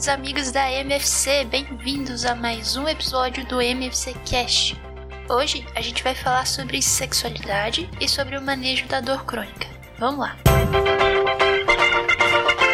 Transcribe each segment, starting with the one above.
queridos amigos da MFC, bem-vindos a mais um episódio do MFC Cast. Hoje a gente vai falar sobre sexualidade e sobre o manejo da dor crônica. Vamos lá! Construindo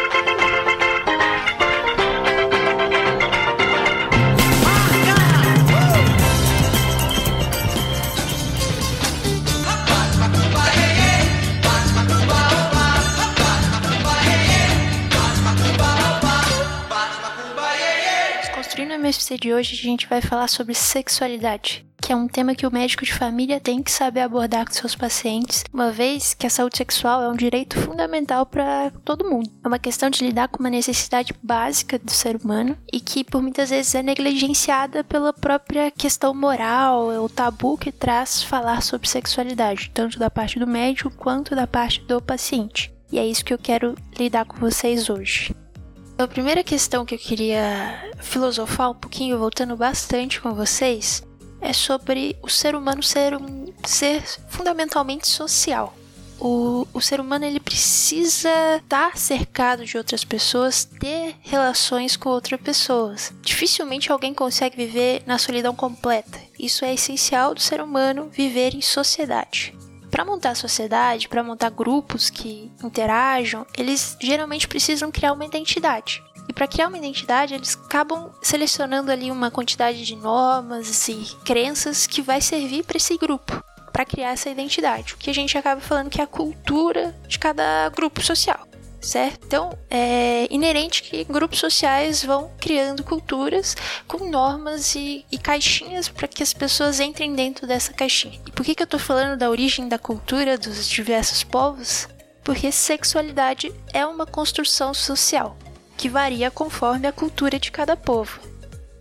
a MFC de hoje, a gente vai falar sobre sexualidade, que é um tema que o médico de família tem que saber abordar com seus pacientes, uma vez que a saúde sexual é um direito fundamental para todo mundo. É uma questão de lidar com uma necessidade básica do ser humano e que por muitas vezes é negligenciada pela própria questão moral, o tabu que traz falar sobre sexualidade, tanto da parte do médico quanto da parte do paciente. E é isso que eu quero lidar com vocês hoje. A primeira questão que eu queria filosofar um pouquinho, voltando bastante com vocês, é sobre o ser humano ser um ser fundamentalmente social. O, o ser humano ele precisa estar cercado de outras pessoas, ter relações com outras pessoas. Dificilmente alguém consegue viver na solidão completa. Isso é essencial do ser humano viver em sociedade para montar a sociedade, para montar grupos que interajam, eles geralmente precisam criar uma identidade. E para criar uma identidade, eles acabam selecionando ali uma quantidade de normas e crenças que vai servir para esse grupo, para criar essa identidade. O que a gente acaba falando que é a cultura de cada grupo social certo? Então, é inerente que grupos sociais vão criando culturas com normas e, e caixinhas para que as pessoas entrem dentro dessa caixinha. E por que, que eu estou falando da origem da cultura dos diversos povos? Porque sexualidade é uma construção social que varia conforme a cultura de cada povo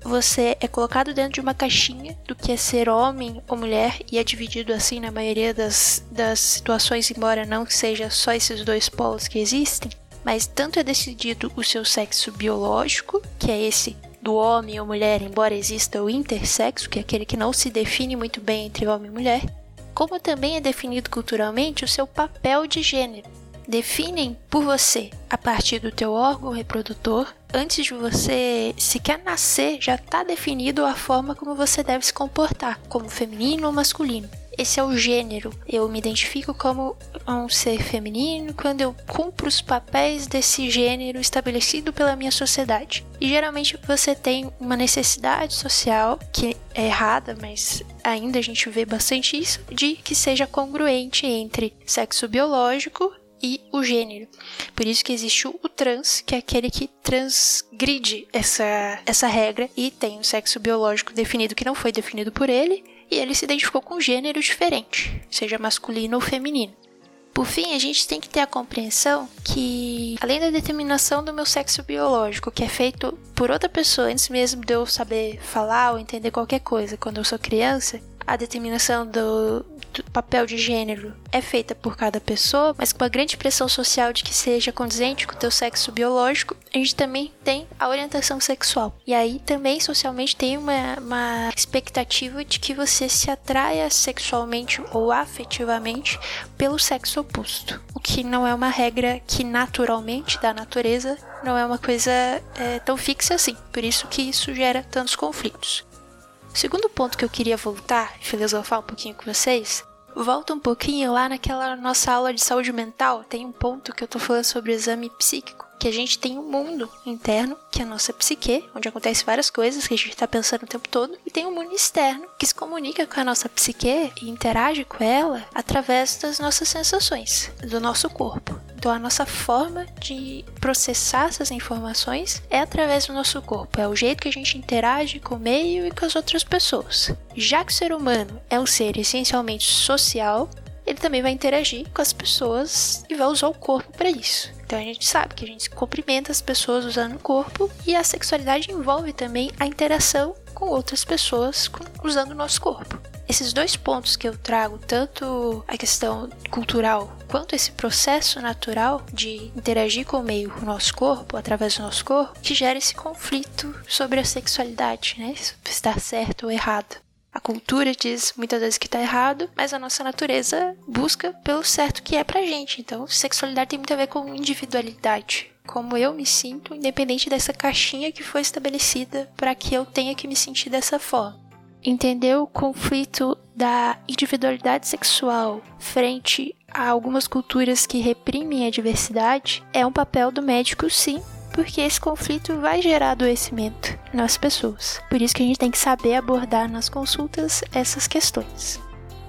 você é colocado dentro de uma caixinha do que é ser homem ou mulher e é dividido assim na maioria das, das situações, embora não seja só esses dois polos que existem, mas tanto é decidido o seu sexo biológico, que é esse do homem ou mulher, embora exista o intersexo, que é aquele que não se define muito bem entre homem e mulher, como também é definido culturalmente o seu papel de gênero. Definem por você a partir do teu órgão reprodutor antes de você sequer nascer, já está definido a forma como você deve se comportar, como feminino ou masculino. Esse é o gênero. Eu me identifico como um ser feminino quando eu cumpro os papéis desse gênero estabelecido pela minha sociedade. E geralmente você tem uma necessidade social que é errada, mas ainda a gente vê bastante isso, de que seja congruente entre sexo biológico e o gênero. Por isso que existe o trans, que é aquele que transgride essa, essa regra e tem um sexo biológico definido que não foi definido por ele, e ele se identificou com um gênero diferente, seja masculino ou feminino. Por fim, a gente tem que ter a compreensão que, além da determinação do meu sexo biológico, que é feito por outra pessoa antes mesmo de eu saber falar ou entender qualquer coisa quando eu sou criança, a determinação do, papel de gênero é feita por cada pessoa, mas com uma grande pressão social de que seja condizente com o teu sexo biológico, a gente também tem a orientação sexual. E aí também socialmente tem uma, uma expectativa de que você se atraia sexualmente ou afetivamente pelo sexo oposto. O que não é uma regra que naturalmente, da natureza, não é uma coisa é, tão fixa assim. Por isso que isso gera tantos conflitos. O segundo ponto que eu queria voltar e filosofar um pouquinho com vocês, volta um pouquinho lá naquela nossa aula de saúde mental, tem um ponto que eu tô falando sobre exame psíquico, que a gente tem um mundo interno, que é a nossa psique, onde acontece várias coisas que a gente está pensando o tempo todo, e tem um mundo externo que se comunica com a nossa psique e interage com ela através das nossas sensações, do nosso corpo. Então, a nossa forma de processar essas informações é através do nosso corpo, é o jeito que a gente interage com o meio e com as outras pessoas. Já que o ser humano é um ser essencialmente social, ele também vai interagir com as pessoas e vai usar o corpo para isso. Então a gente sabe que a gente cumprimenta as pessoas usando o corpo e a sexualidade envolve também a interação com outras pessoas usando o nosso corpo. Esses dois pontos que eu trago, tanto a questão cultural quanto esse processo natural de interagir com o meio, com o nosso corpo, através do nosso corpo, que gera esse conflito sobre a sexualidade, né? Se está certo ou errado. A cultura diz muitas vezes que está errado, mas a nossa natureza busca pelo certo que é pra gente. Então, sexualidade tem muito a ver com individualidade. como eu me sinto, independente dessa caixinha que foi estabelecida para que eu tenha que me sentir dessa forma. Entender o conflito da individualidade sexual frente a algumas culturas que reprimem a diversidade é um papel do médico, sim, porque esse conflito vai gerar adoecimento nas pessoas. Por isso que a gente tem que saber abordar nas consultas essas questões.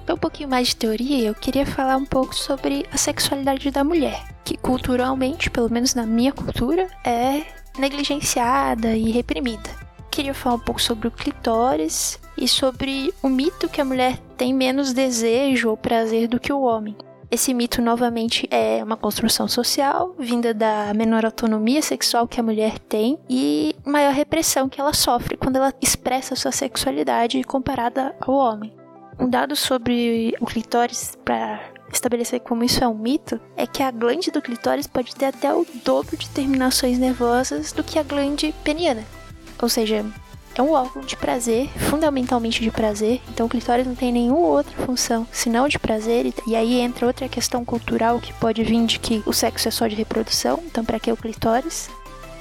Então, um pouquinho mais de teoria, eu queria falar um pouco sobre a sexualidade da mulher, que culturalmente, pelo menos na minha cultura, é negligenciada e reprimida. Queria falar um pouco sobre o clitóris e sobre o mito que a mulher tem menos desejo ou prazer do que o homem. Esse mito, novamente, é uma construção social, vinda da menor autonomia sexual que a mulher tem e maior repressão que ela sofre quando ela expressa sua sexualidade comparada ao homem. Um dado sobre o clitóris para estabelecer como isso é um mito é que a glande do clitóris pode ter até o dobro de terminações nervosas do que a glande peniana. Ou seja, é um órgão de prazer, fundamentalmente de prazer, então o clitóris não tem nenhuma outra função senão de prazer, e aí entra outra questão cultural que pode vir de que o sexo é só de reprodução, então para que o clitóris?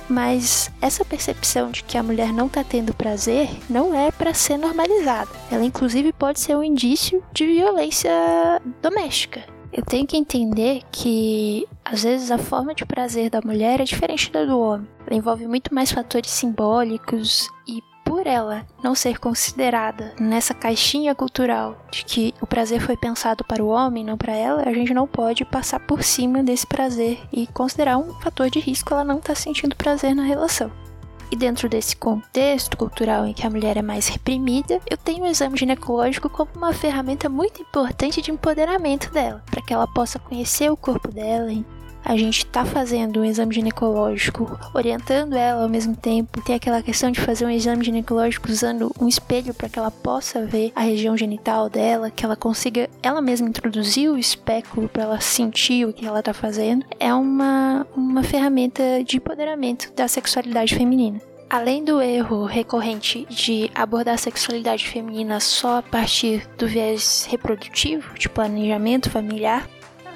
Mas essa percepção de que a mulher não está tendo prazer não é para ser normalizada. Ela, inclusive, pode ser um indício de violência doméstica. Eu tenho que entender que às vezes a forma de prazer da mulher é diferente da do homem. Ela envolve muito mais fatores simbólicos e por ela não ser considerada nessa caixinha cultural de que o prazer foi pensado para o homem, não para ela, a gente não pode passar por cima desse prazer e considerar um fator de risco ela não estar tá sentindo prazer na relação. E dentro desse contexto cultural em que a mulher é mais reprimida, eu tenho o exame ginecológico como uma ferramenta muito importante de empoderamento dela, para que ela possa conhecer o corpo dela, a gente está fazendo um exame ginecológico, orientando ela ao mesmo tempo. Tem aquela questão de fazer um exame ginecológico usando um espelho para que ela possa ver a região genital dela, que ela consiga ela mesma introduzir o espéculo para ela sentir o que ela está fazendo. É uma, uma ferramenta de empoderamento da sexualidade feminina. Além do erro recorrente de abordar a sexualidade feminina só a partir do viés reprodutivo, de planejamento familiar,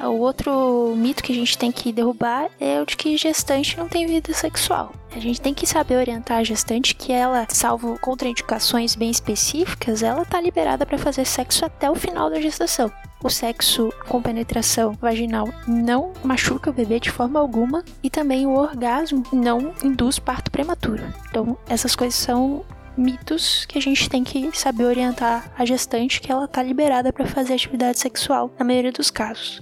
o outro mito que a gente tem que derrubar é o de que gestante não tem vida sexual. A gente tem que saber orientar a gestante que ela, salvo contraindicações bem específicas, ela tá liberada para fazer sexo até o final da gestação. O sexo com penetração vaginal não machuca o bebê de forma alguma e também o orgasmo não induz parto prematuro. Então, essas coisas são mitos que a gente tem que saber orientar a gestante que ela tá liberada para fazer atividade sexual na maioria dos casos.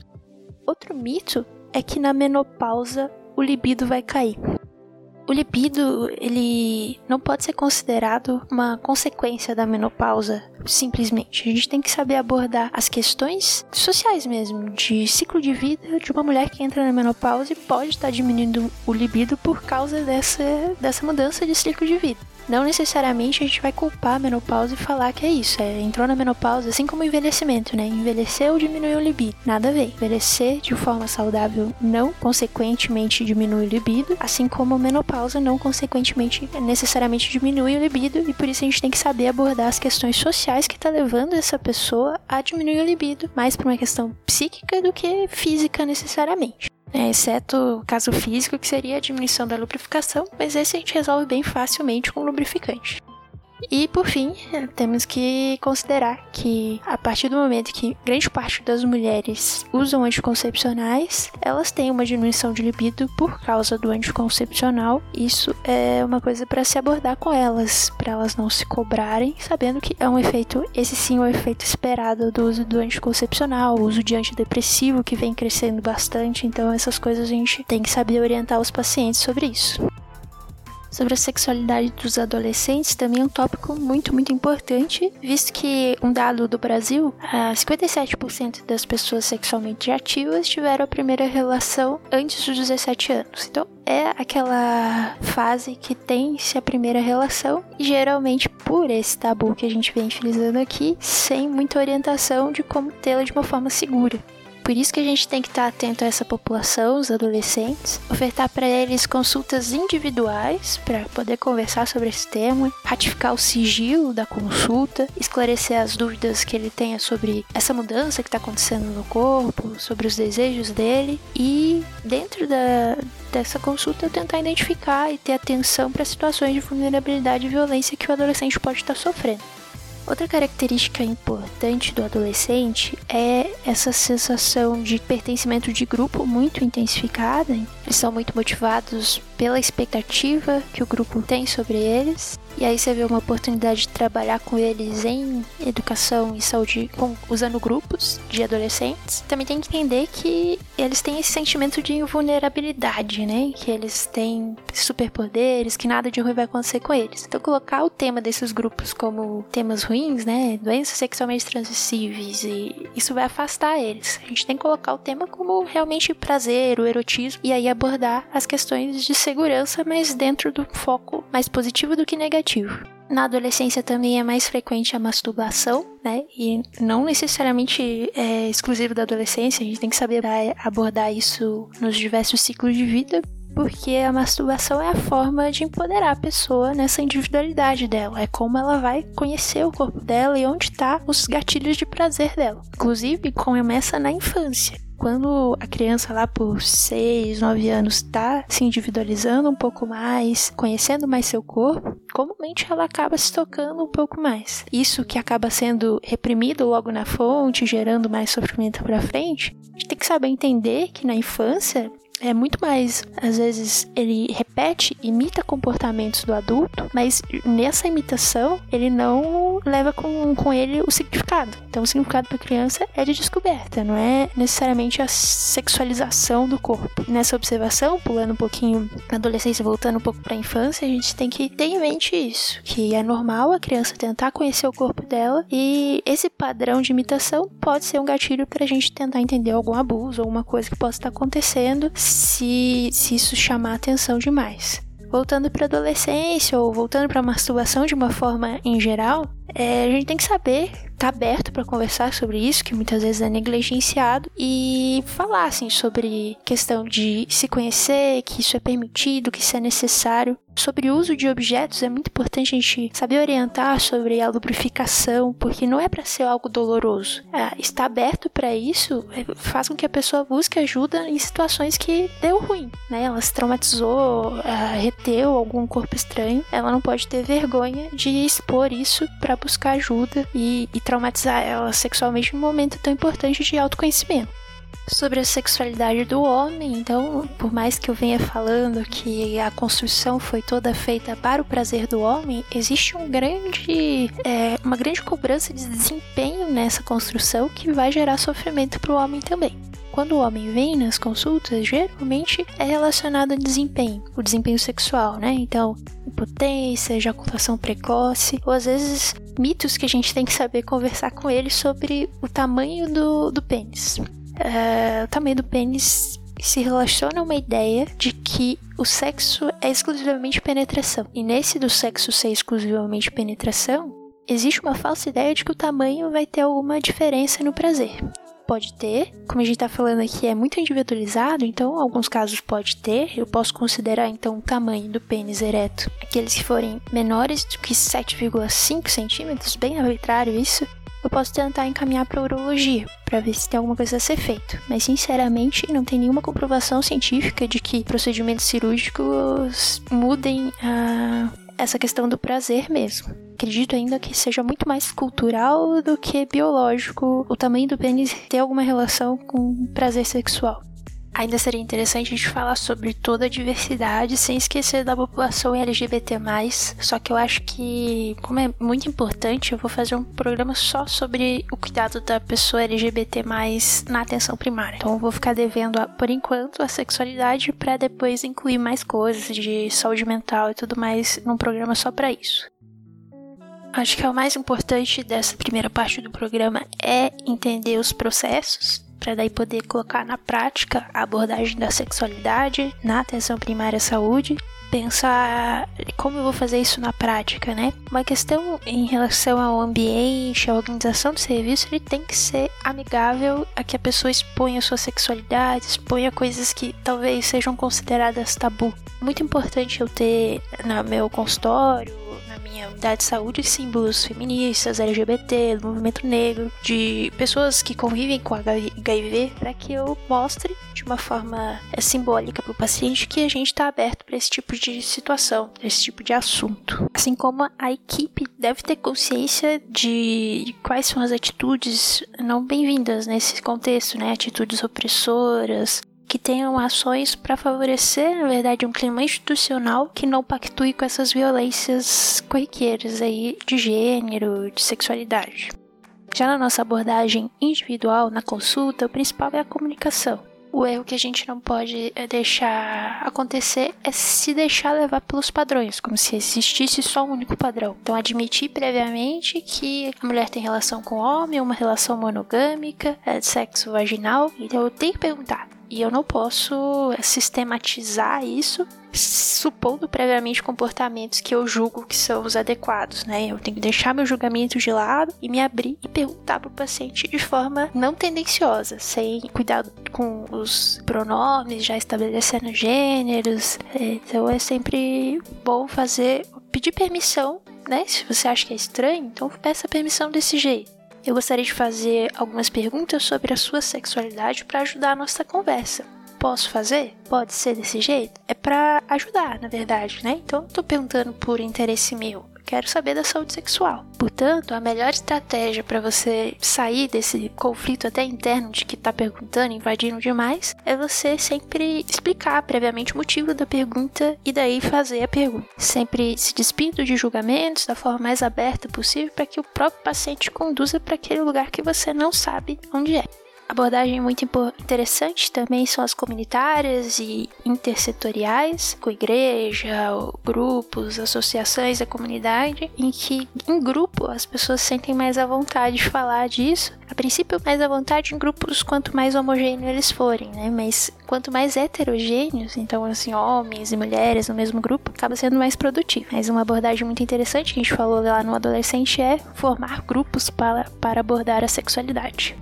Outro mito é que na menopausa o libido vai cair. O libido, ele não pode ser considerado uma consequência da menopausa, simplesmente. A gente tem que saber abordar as questões sociais mesmo, de ciclo de vida de uma mulher que entra na menopausa e pode estar diminuindo o libido por causa dessa, dessa mudança de ciclo de vida não necessariamente a gente vai culpar a menopausa e falar que é isso. É, entrou na menopausa, assim como o envelhecimento, né? Envelheceu, diminuiu o libido. Nada a ver. Envelhecer de forma saudável não consequentemente diminui o libido, assim como a menopausa não consequentemente necessariamente diminui o libido, e por isso a gente tem que saber abordar as questões sociais que tá levando essa pessoa a diminuir o libido, mais por uma questão psíquica do que física necessariamente é, exceto o caso físico, que seria a diminuição da lubrificação, mas esse a gente resolve bem facilmente com lubrificante. E por fim, temos que considerar que a partir do momento que grande parte das mulheres usam anticoncepcionais, elas têm uma diminuição de libido por causa do anticoncepcional. Isso é uma coisa para se abordar com elas, para elas não se cobrarem, sabendo que é um efeito, esse sim é um efeito esperado do uso do anticoncepcional, o uso de antidepressivo que vem crescendo bastante, então essas coisas a gente tem que saber orientar os pacientes sobre isso sobre a sexualidade dos adolescentes também é um tópico muito, muito importante, visto que um dado do Brasil, 57% das pessoas sexualmente ativas tiveram a primeira relação antes dos 17 anos. Então, é aquela fase que tem-se a primeira relação, e geralmente por esse tabu que a gente vem utilizando aqui, sem muita orientação de como tê-la de uma forma segura. Por isso que a gente tem que estar atento a essa população, os adolescentes, ofertar para eles consultas individuais para poder conversar sobre esse tema, ratificar o sigilo da consulta, esclarecer as dúvidas que ele tenha sobre essa mudança que está acontecendo no corpo, sobre os desejos dele e dentro da, dessa consulta tentar identificar e ter atenção para situações de vulnerabilidade e violência que o adolescente pode estar sofrendo. Outra característica importante do adolescente é essa sensação de pertencimento de grupo muito intensificada. Eles são muito motivados pela expectativa que o grupo tem sobre eles e aí você vê uma oportunidade de trabalhar com eles em educação e saúde, com, usando grupos de adolescentes. Também tem que entender que eles têm esse sentimento de invulnerabilidade, né? Que eles têm superpoderes, que nada de ruim vai acontecer com eles. Então colocar o tema desses grupos como temas ruins, né? Doenças sexualmente transmissíveis e isso vai afastar eles. A gente tem que colocar o tema como realmente prazer, o erotismo e aí abordar as questões de segurança, mas dentro do foco mais positivo do que negativo Na adolescência também é mais frequente a masturbação, né? E não necessariamente é exclusivo da adolescência, a gente tem que saber abordar isso nos diversos ciclos de vida, porque a masturbação é a forma de empoderar a pessoa nessa individualidade dela. É como ela vai conhecer o corpo dela e onde está os gatilhos de prazer dela. Inclusive, começa na infância quando a criança lá por 6, 9 anos está se individualizando um pouco mais, conhecendo mais seu corpo, comumente ela acaba se tocando um pouco mais. Isso que acaba sendo reprimido logo na fonte, gerando mais sofrimento para frente, a gente tem que saber entender que na infância é muito mais, às vezes ele repete, imita comportamentos do adulto, mas nessa imitação ele não leva com, com ele o significado. Então o significado para criança é de descoberta, não é necessariamente a sexualização do corpo. Nessa observação, pulando um pouquinho na adolescência, voltando um pouco para a infância, a gente tem que ter em mente isso, que é normal a criança tentar conhecer o corpo dela e esse padrão de imitação pode ser um gatilho para a gente tentar entender algum abuso, alguma coisa que possa estar acontecendo se, se isso chamar atenção demais. Voltando para adolescência ou voltando para masturbação de uma forma em geral, é, a gente tem que saber tá aberto para conversar sobre isso, que muitas vezes é negligenciado, e falar assim sobre questão de se conhecer, que isso é permitido, que isso é necessário. Sobre o uso de objetos é muito importante a gente saber orientar sobre a lubrificação, porque não é para ser algo doloroso. É, estar aberto para isso é, faz com que a pessoa busque ajuda em situações que deu ruim, né? Ela se traumatizou, é, reteu algum corpo estranho, ela não pode ter vergonha de expor isso para buscar ajuda e, e traumatizar ela sexualmente num momento tão importante de autoconhecimento. Sobre a sexualidade do homem, então, por mais que eu venha falando que a construção foi toda feita para o prazer do homem, existe um grande, é, uma grande cobrança de desempenho nessa construção que vai gerar sofrimento para o homem também quando o homem vem nas consultas, geralmente é relacionado a desempenho, o desempenho sexual, né? Então, impotência, ejaculação precoce, ou às vezes mitos que a gente tem que saber conversar com ele sobre o tamanho do, do pênis. Uh, o tamanho do pênis se relaciona a uma ideia de que o sexo é exclusivamente penetração. E nesse do sexo ser exclusivamente penetração, existe uma falsa ideia de que o tamanho vai ter alguma diferença no prazer pode ter. Como a gente tá falando aqui, é muito individualizado, então alguns casos pode ter. Eu posso considerar então o tamanho do pênis ereto. Aqueles que forem menores do que 7,5 centímetros, bem arbitrário isso. Eu posso tentar encaminhar para urologia para ver se tem alguma coisa a ser feito. Mas sinceramente, não tem nenhuma comprovação científica de que procedimentos cirúrgicos mudem a essa questão do prazer mesmo. Acredito ainda que seja muito mais cultural do que biológico o tamanho do pênis ter alguma relação com prazer sexual. Ainda seria interessante a gente falar sobre toda a diversidade sem esquecer da população LGBT+. Só que eu acho que, como é muito importante, eu vou fazer um programa só sobre o cuidado da pessoa LGBT+, na atenção primária. Então eu vou ficar devendo, por enquanto, a sexualidade para depois incluir mais coisas de saúde mental e tudo mais num programa só para isso. Acho que é o mais importante dessa primeira parte do programa é entender os processos para daí poder colocar na prática a abordagem da sexualidade na atenção primária à saúde pensar como eu vou fazer isso na prática, né? Uma questão em relação ao ambiente, à organização do serviço, ele tem que ser amigável a que a pessoa exponha sua sexualidade, exponha coisas que talvez sejam consideradas tabu. Muito importante eu ter no meu consultório minha unidade de saúde símbolos feministas, LGBT, do movimento negro, de pessoas que convivem com HIV, para que eu mostre de uma forma é, simbólica para o paciente que a gente está aberto para esse tipo de situação, esse tipo de assunto. Assim como a equipe deve ter consciência de quais são as atitudes não bem-vindas nesse contexto, né? Atitudes opressoras, que tenham ações para favorecer, na verdade, um clima institucional que não pactue com essas violências corriqueiras aí de gênero, de sexualidade. Já na nossa abordagem individual, na consulta, o principal é a comunicação. O erro que a gente não pode eh, deixar acontecer é se deixar levar pelos padrões, como se existisse só um único padrão. Então, admitir previamente que a mulher tem relação com o homem, uma relação monogâmica, é de sexo vaginal. Então, eu tenho que perguntar: e eu não posso sistematizar isso supondo previamente comportamentos que eu julgo que são os adequados, né? Eu tenho que deixar meu julgamento de lado e me abrir e perguntar para o paciente de forma não tendenciosa, sem cuidado com os pronomes, já estabelecendo gêneros. Então é sempre bom fazer, pedir permissão, né? Se você acha que é estranho, então peça permissão desse jeito. Eu gostaria de fazer algumas perguntas sobre a sua sexualidade para ajudar a nossa conversa. Posso fazer? Pode ser desse jeito? É para ajudar, na verdade, né? Então, eu tô perguntando por interesse meu quero saber da saúde sexual. Portanto, a melhor estratégia para você sair desse conflito até interno de que tá perguntando, invadindo demais, é você sempre explicar previamente o motivo da pergunta e daí fazer a pergunta. Sempre se despindo de julgamentos da forma mais aberta possível para que o próprio paciente conduza para aquele lugar que você não sabe onde é abordagem muito interessante também são as comunitárias e intersetoriais, com igreja, grupos, associações da comunidade, em que em grupo as pessoas sentem mais à vontade de falar disso. A princípio, mais à vontade em grupos quanto mais homogêneos eles forem, né? Mas quanto mais heterogêneos, então assim, homens e mulheres no mesmo grupo, acaba sendo mais produtivo. Mas uma abordagem muito interessante que a gente falou lá no adolescente é formar grupos para, para abordar a sexualidade.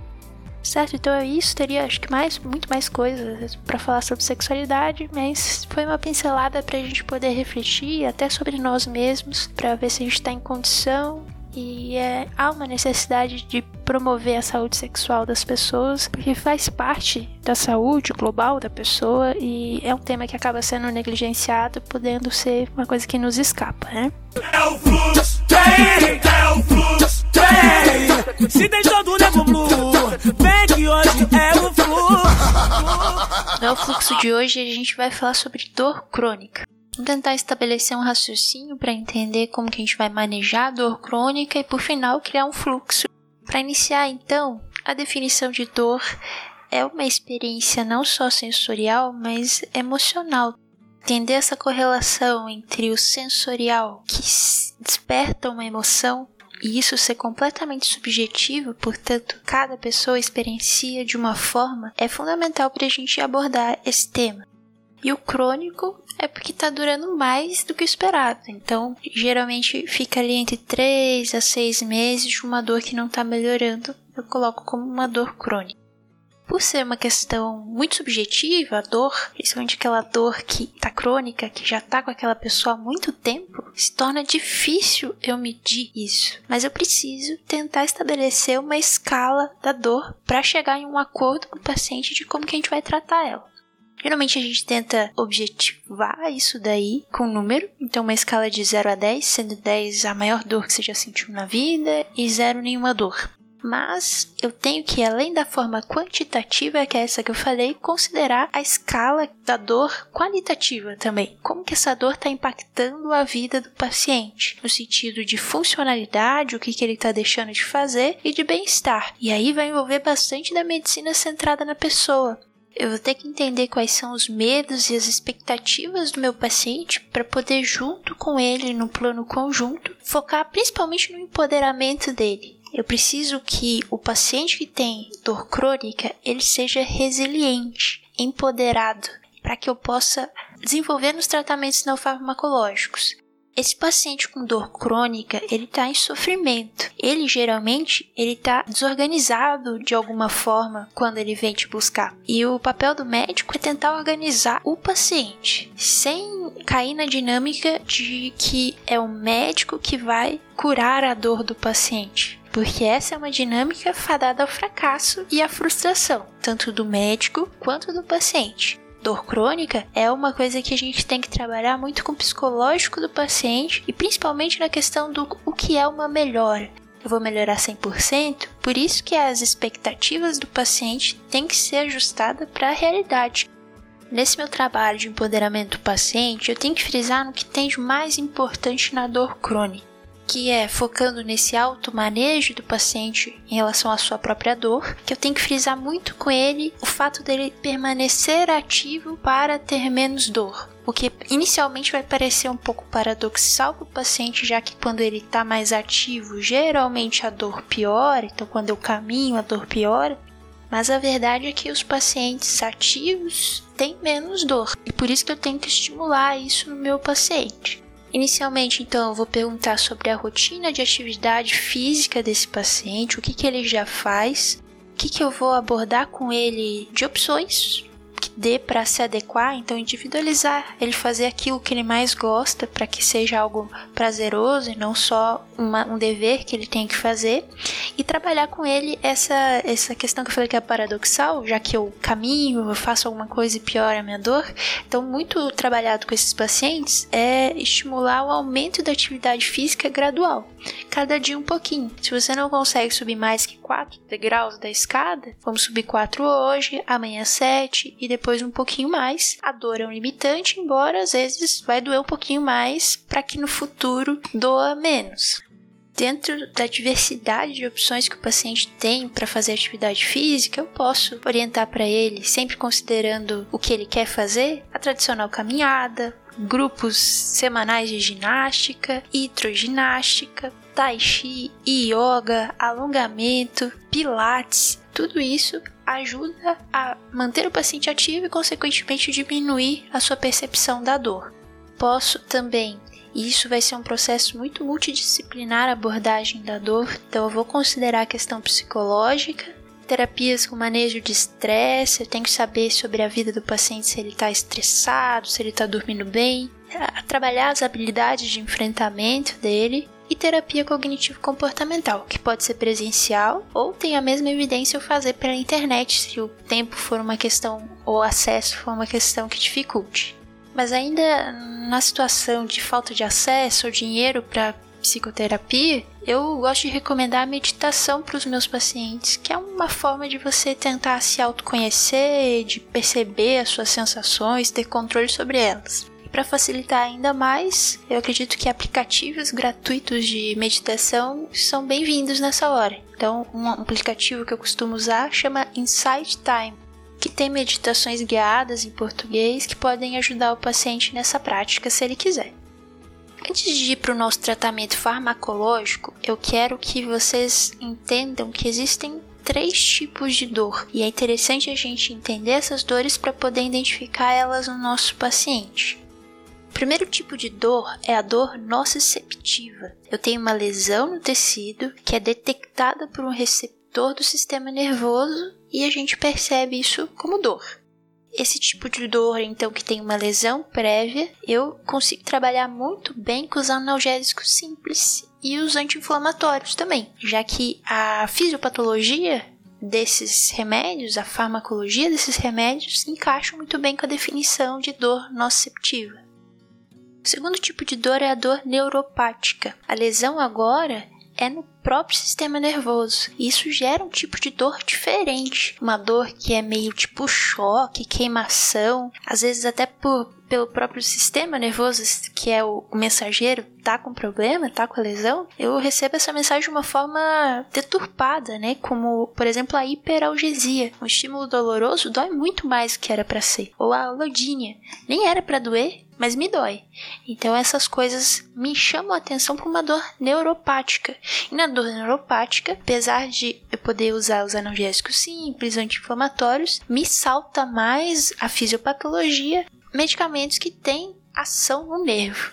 Certo, então é isso. Teria acho que mais, muito mais coisas para falar sobre sexualidade, mas foi uma pincelada para a gente poder refletir até sobre nós mesmos, para ver se a gente está em condição e é, há uma necessidade de promover a saúde sexual das pessoas, porque faz parte da saúde global da pessoa e é um tema que acaba sendo negligenciado, podendo ser uma coisa que nos escapa, né? É o fluxo, é o fluxo, se deitou do que hoje é o fluxo. No fluxo de hoje a gente vai falar sobre dor crônica. Vamos tentar estabelecer um raciocínio para entender como que a gente vai manejar a dor crônica e, por final, criar um fluxo. Para iniciar, então, a definição de dor é uma experiência não só sensorial, mas emocional. Entender essa correlação entre o sensorial, que desperta uma emoção, e isso ser completamente subjetivo, portanto, cada pessoa experiencia de uma forma, é fundamental para a gente abordar esse tema. E o crônico é porque está durando mais do que o esperado. Então, geralmente fica ali entre 3 a 6 meses de uma dor que não está melhorando. Eu coloco como uma dor crônica. Por ser uma questão muito subjetiva, a dor, principalmente aquela dor que está crônica, que já está com aquela pessoa há muito tempo, se torna difícil eu medir isso. Mas eu preciso tentar estabelecer uma escala da dor para chegar em um acordo com o paciente de como que a gente vai tratar ela. Geralmente a gente tenta objetivar isso daí com um número, então uma escala de 0 a 10, sendo 10 a maior dor que você já sentiu na vida e 0 nenhuma dor. Mas eu tenho que, além da forma quantitativa, que é essa que eu falei, considerar a escala da dor qualitativa também. Como que essa dor está impactando a vida do paciente, no sentido de funcionalidade, o que, que ele está deixando de fazer e de bem-estar. E aí vai envolver bastante da medicina centrada na pessoa. Eu vou ter que entender quais são os medos e as expectativas do meu paciente para poder, junto com ele, no plano conjunto, focar principalmente no empoderamento dele. Eu preciso que o paciente que tem dor crônica ele seja resiliente, empoderado, para que eu possa desenvolvendo os tratamentos não farmacológicos. Esse paciente com dor crônica, ele está em sofrimento. Ele geralmente ele está desorganizado de alguma forma quando ele vem te buscar. E o papel do médico é tentar organizar o paciente, sem cair na dinâmica de que é o médico que vai curar a dor do paciente porque essa é uma dinâmica fadada ao fracasso e à frustração, tanto do médico quanto do paciente dor crônica é uma coisa que a gente tem que trabalhar muito com o psicológico do paciente e principalmente na questão do o que é uma melhora. Eu vou melhorar 100%, por isso que as expectativas do paciente têm que ser ajustadas para a realidade. Nesse meu trabalho de empoderamento do paciente, eu tenho que frisar no que tem de mais importante na dor crônica que é focando nesse automanejo do paciente em relação à sua própria dor, que eu tenho que frisar muito com ele o fato dele permanecer ativo para ter menos dor. O que inicialmente vai parecer um pouco paradoxal para o paciente, já que quando ele está mais ativo, geralmente a dor piora, então quando eu caminho a dor piora. Mas a verdade é que os pacientes ativos têm menos dor, e por isso que eu tenho que estimular isso no meu paciente. Inicialmente, então, eu vou perguntar sobre a rotina de atividade física desse paciente, o que, que ele já faz, o que, que eu vou abordar com ele de opções dê para se adequar, então individualizar, ele fazer aquilo que ele mais gosta para que seja algo prazeroso e não só uma, um dever que ele tem que fazer e trabalhar com ele essa essa questão que eu falei que é paradoxal, já que eu caminho, eu faço alguma coisa e piora a minha dor. Então, muito trabalhado com esses pacientes é estimular o aumento da atividade física gradual, cada dia um pouquinho. Se você não consegue subir mais que 4 degraus da escada, vamos subir 4 hoje, amanhã 7 e depois um pouquinho mais. A dor é um limitante, embora às vezes vai doer um pouquinho mais para que no futuro doa menos dentro da diversidade de opções que o paciente tem para fazer atividade física, eu posso orientar para ele, sempre considerando o que ele quer fazer, a tradicional caminhada, grupos semanais de ginástica, hidroginástica, tai chi, yoga, alongamento, pilates, tudo isso ajuda a manter o paciente ativo e, consequentemente, diminuir a sua percepção da dor. Posso também e isso vai ser um processo muito multidisciplinar a abordagem da dor, então eu vou considerar a questão psicológica, terapias com manejo de estresse, eu tenho que saber sobre a vida do paciente se ele está estressado, se ele está dormindo bem, trabalhar as habilidades de enfrentamento dele e terapia cognitivo-comportamental, que pode ser presencial ou tem a mesma evidência eu fazer pela internet, se o tempo for uma questão ou o acesso for uma questão que dificulte. Mas ainda na situação de falta de acesso ou dinheiro para psicoterapia, eu gosto de recomendar a meditação para os meus pacientes, que é uma forma de você tentar se autoconhecer, de perceber as suas sensações, ter controle sobre elas. Para facilitar ainda mais, eu acredito que aplicativos gratuitos de meditação são bem-vindos nessa hora. Então, um aplicativo que eu costumo usar chama Insight Time que tem meditações guiadas em português que podem ajudar o paciente nessa prática se ele quiser. Antes de ir para o nosso tratamento farmacológico, eu quero que vocês entendam que existem três tipos de dor e é interessante a gente entender essas dores para poder identificar elas no nosso paciente. O primeiro tipo de dor é a dor nociceptiva. Eu tenho uma lesão no tecido que é detectada por um receptor do sistema nervoso e a gente percebe isso como dor. Esse tipo de dor, então, que tem uma lesão prévia, eu consigo trabalhar muito bem com os analgésicos simples e os anti-inflamatórios também, já que a fisiopatologia desses remédios, a farmacologia desses remédios, encaixa muito bem com a definição de dor nociceptiva. O segundo tipo de dor é a dor neuropática. A lesão agora é no próprio sistema nervoso. E isso gera um tipo de dor diferente. Uma dor que é meio tipo choque, queimação, às vezes até por, pelo próprio sistema nervoso, que é o, mensageiro, tá com problema, tá com a lesão, eu recebo essa mensagem de uma forma deturpada, né? Como, por exemplo, a hiperalgesia. Um estímulo doloroso dói muito mais do que era para ser. Ou a alodínia. Nem era para doer, mas me dói. Então essas coisas me chamam a atenção para uma dor neuropática. E na dor neuropática, apesar de eu poder usar os analgésicos simples, anti-inflamatórios, me salta mais a fisiopatologia medicamentos que têm ação no nervo.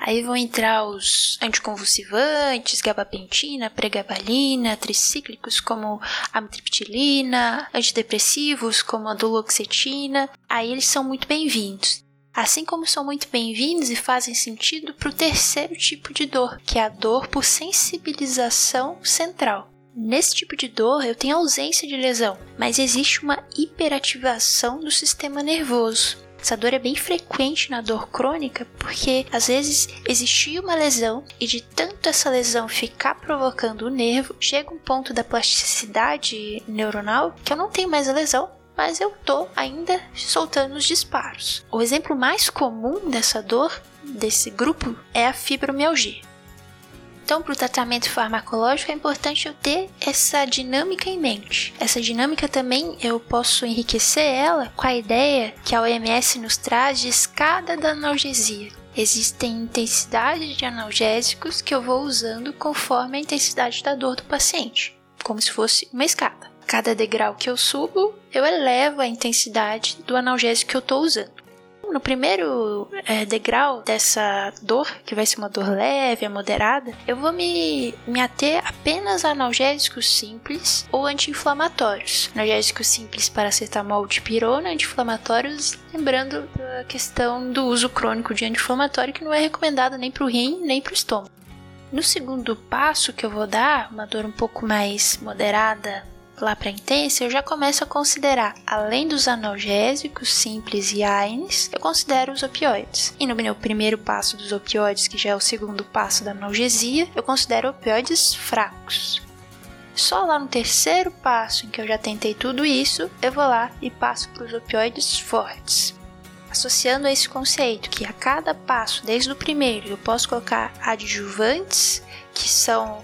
Aí vão entrar os anticonvulsivantes, gabapentina, pregabalina, tricíclicos como amitriptilina, antidepressivos como a duloxetina. Aí eles são muito bem-vindos. Assim como são muito bem-vindos e fazem sentido para o terceiro tipo de dor, que é a dor por sensibilização central. Nesse tipo de dor, eu tenho ausência de lesão, mas existe uma hiperativação do sistema nervoso. Essa dor é bem frequente na dor crônica porque às vezes existia uma lesão e de tanto essa lesão ficar provocando o nervo, chega um ponto da plasticidade neuronal que eu não tenho mais a lesão, mas eu tô ainda soltando os disparos. O exemplo mais comum dessa dor, desse grupo, é a fibromialgia. Então, para o tratamento farmacológico é importante eu ter essa dinâmica em mente. Essa dinâmica também eu posso enriquecer ela com a ideia que a OMS nos traz de escada da analgesia. Existem intensidades de analgésicos que eu vou usando conforme a intensidade da dor do paciente, como se fosse uma escada. Cada degrau que eu subo, eu elevo a intensidade do analgésico que eu estou usando no primeiro é, degrau dessa dor, que vai ser uma dor leve, moderada, eu vou me, me ater apenas a analgésicos simples ou anti-inflamatórios. Analgésicos simples, paracetamol, dipirona, anti-inflamatórios, lembrando da questão do uso crônico de anti-inflamatório que não é recomendado nem para o rim nem para o estômago. No segundo passo que eu vou dar, uma dor um pouco mais moderada, lá para intensa, eu já começo a considerar, além dos analgésicos simples e AINES, eu considero os opioides. E no meu primeiro passo dos opioides, que já é o segundo passo da analgesia, eu considero opioides fracos. Só lá no terceiro passo, em que eu já tentei tudo isso, eu vou lá e passo para os opioides fortes. Associando a esse conceito que a cada passo, desde o primeiro, eu posso colocar adjuvantes, que são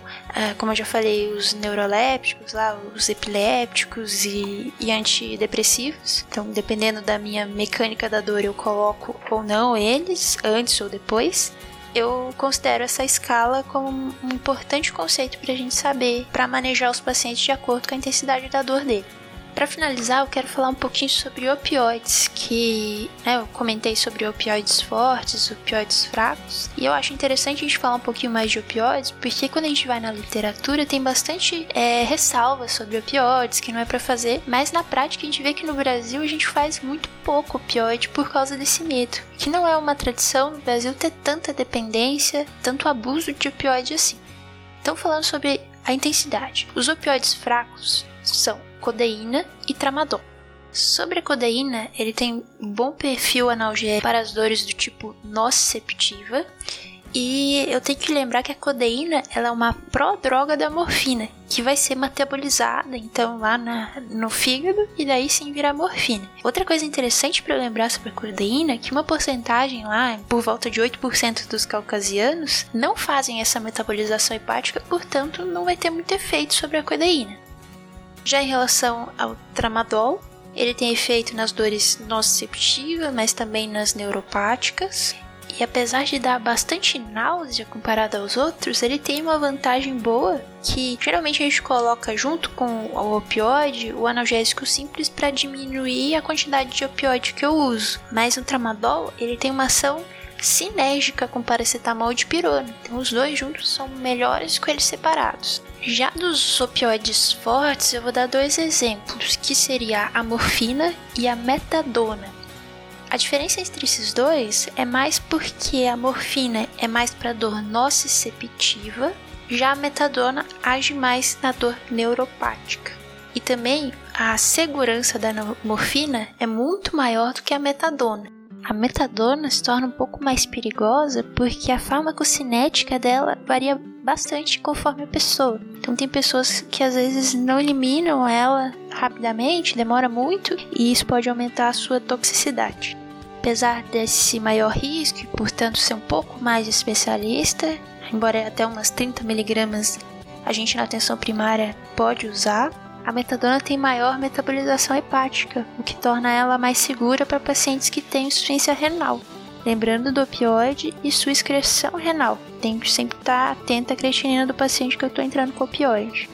como eu já falei, os neurolépticos, lá, os epilépticos e, e, antidepressivos. Então, dependendo da minha mecânica da dor, eu coloco ou não eles, antes ou depois. Eu considero essa escala como um importante conceito para a gente saber para manejar os pacientes de acordo com a intensidade da dor dele. Para finalizar, eu quero falar um pouquinho sobre opioides, que né, eu comentei sobre opioides fortes, opioides fracos, e eu acho interessante a gente falar um pouquinho mais de opioides, porque quando a gente vai na literatura tem bastante é, ressalvas sobre opioides, que não é para fazer, mas na prática a gente vê que no Brasil a gente faz muito pouco opioide por causa desse medo, que não é uma tradição no Brasil ter tanta dependência, tanto abuso de opioide assim. Então, falando sobre a intensidade, os opioides fracos são codeína e tramadol. Sobre a codeína, ele tem um bom perfil analgésico para as dores do tipo nociceptiva. E eu tenho que lembrar que a codeína ela é uma prodroga da morfina, que vai ser metabolizada então lá na, no fígado e daí sim virar morfina. Outra coisa interessante para lembrar sobre a codeína é que uma porcentagem lá, por volta de 8% dos caucasianos, não fazem essa metabolização hepática, portanto não vai ter muito efeito sobre a codeína. Já em relação ao tramadol, ele tem efeito nas dores nociceptivas, mas também nas neuropáticas. E apesar de dar bastante náusea comparado aos outros, ele tem uma vantagem boa que geralmente a gente coloca junto com o opioide, o analgésico simples para diminuir a quantidade de opioide que eu uso. Mas o tramadol, ele tem uma ação sinérgica com paracetamol e dipirona. Então os dois juntos são melhores que eles separados. Já dos opioides fortes, eu vou dar dois exemplos, que seria a morfina e a metadona. A diferença entre esses dois é mais porque a morfina é mais para dor nociceptiva, já a metadona age mais na dor neuropática. E também a segurança da morfina é muito maior do que a metadona. A metadona se torna um pouco mais perigosa porque a farmacocinética dela varia bastante conforme a pessoa. Então tem pessoas que às vezes não eliminam ela rapidamente, demora muito e isso pode aumentar a sua toxicidade. Apesar desse maior risco e portanto ser um pouco mais especialista, embora até umas 30 miligramas a gente na atenção primária pode usar, a metadona tem maior metabolização hepática, o que torna ela mais segura para pacientes que têm insuficiência renal. Lembrando do opioide e sua excreção renal. Tem que sempre estar atenta à creatinina do paciente que eu estou entrando com opioide.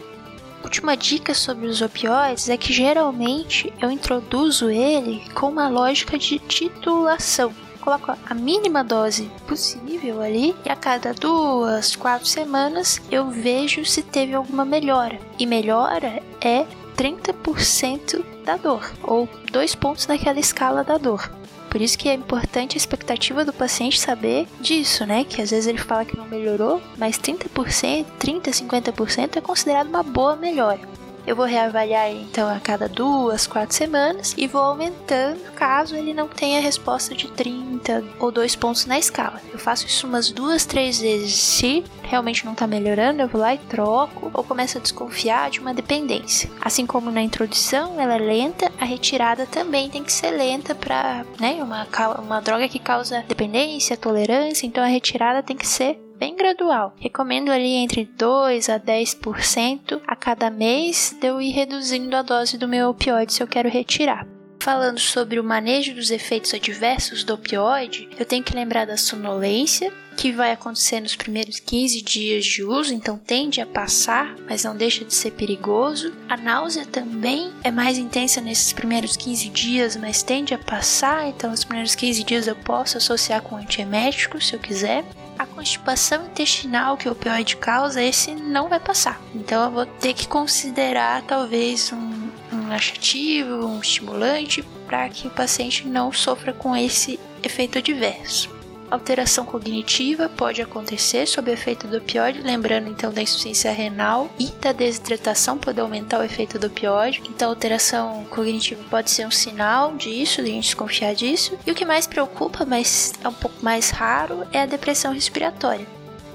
Última dica sobre os opioides é que geralmente eu introduzo ele com uma lógica de titulação coloco a mínima dose possível ali e a cada duas, quatro semanas eu vejo se teve alguma melhora. E melhora é 30% da dor, ou dois pontos naquela escala da dor. Por isso que é importante a expectativa do paciente saber disso, né? Que às vezes ele fala que não melhorou, mas 30%, 30, 50% é considerado uma boa melhora. Eu vou reavaliar então a cada duas, quatro semanas e vou aumentando caso ele não tenha resposta de 30 ou dois pontos na escala. Eu faço isso umas duas, três vezes. Se realmente não está melhorando, eu vou lá e troco ou começo a desconfiar de uma dependência. Assim como na introdução ela é lenta, a retirada também tem que ser lenta para, né, uma, uma droga que causa dependência, tolerância, então a retirada tem que ser bem gradual. Recomendo ali entre 2 a 10% a cada mês de eu ir reduzindo a dose do meu opioide se eu quero retirar. Falando sobre o manejo dos efeitos adversos do opioide, eu tenho que lembrar da sonolência, que vai acontecer nos primeiros 15 dias de uso, então tende a passar, mas não deixa de ser perigoso. A náusea também é mais intensa nesses primeiros 15 dias, mas tende a passar, então nos primeiros 15 dias eu posso associar com antiemético se eu quiser a constipação intestinal que o opioide causa, esse não vai passar. Então eu vou ter que considerar talvez um, um laxativo, um estimulante, para que o paciente não sofra com esse efeito adverso. Alteração cognitiva pode acontecer sob efeito do opioide, lembrando então da insuficiência renal e da desidratação pode aumentar o efeito do opioide. Então, alteração cognitiva pode ser um sinal disso, de a gente desconfiar disso. E o que mais preocupa, mas é um pouco mais raro, é a depressão respiratória.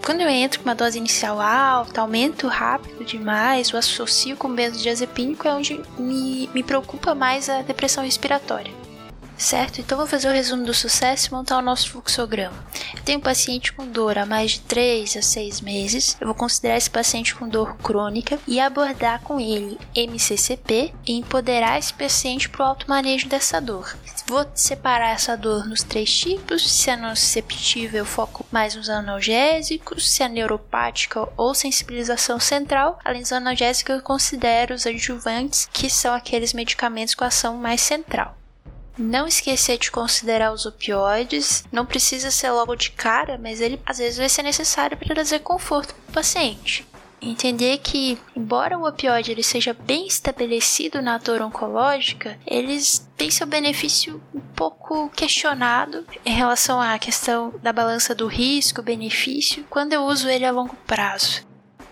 Quando eu entro com uma dose inicial alta, aumento rápido demais, o associo com benzodiazepínico, é onde me, me preocupa mais a depressão respiratória certo? Então vou fazer o resumo do sucesso e montar o nosso fluxograma. Eu tenho um paciente com dor há mais de 3 a 6 meses. Eu vou considerar esse paciente com dor crônica e abordar com ele MCCP e empoderar esse paciente para o automanejo dessa dor. Vou separar essa dor nos três tipos. Se é nociceptiva, eu foco mais nos analgésicos. Se é neuropática ou sensibilização central, além dos analgésicos, eu considero os adjuvantes, que são aqueles medicamentos com ação mais central. Não esquecer de considerar os opioides. Não precisa ser logo de cara, mas ele às vezes vai ser necessário para trazer conforto para o paciente. Entender que, embora o opioide ele seja bem estabelecido na dor oncológica, eles têm seu benefício um pouco questionado em relação à questão da balança do risco-benefício quando eu uso ele a longo prazo.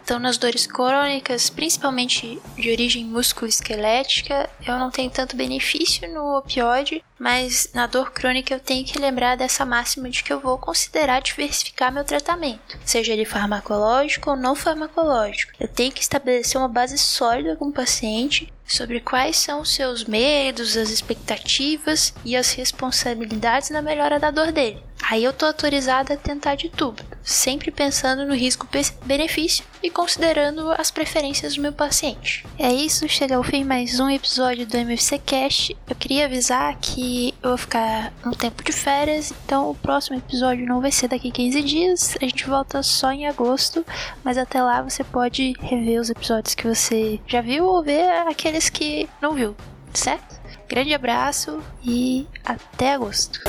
Então, nas dores crônicas, principalmente de origem musculoesquelética, eu não tenho tanto benefício no opioide, mas na dor crônica eu tenho que lembrar dessa máxima de que eu vou considerar diversificar meu tratamento, seja ele farmacológico ou não farmacológico. Eu tenho que estabelecer uma base sólida com o paciente sobre quais são os seus medos, as expectativas e as responsabilidades na melhora da dor dele. Aí eu tô autorizada a tentar de tudo, sempre pensando no risco-benefício e considerando as preferências do meu paciente. É isso, chega ao fim mais um episódio do MFC Cash. Eu queria avisar que eu vou ficar um tempo de férias, então o próximo episódio não vai ser daqui 15 dias, a gente volta só em agosto, mas até lá você pode rever os episódios que você já viu ou ver aqueles que não viu, certo? Grande abraço e até agosto.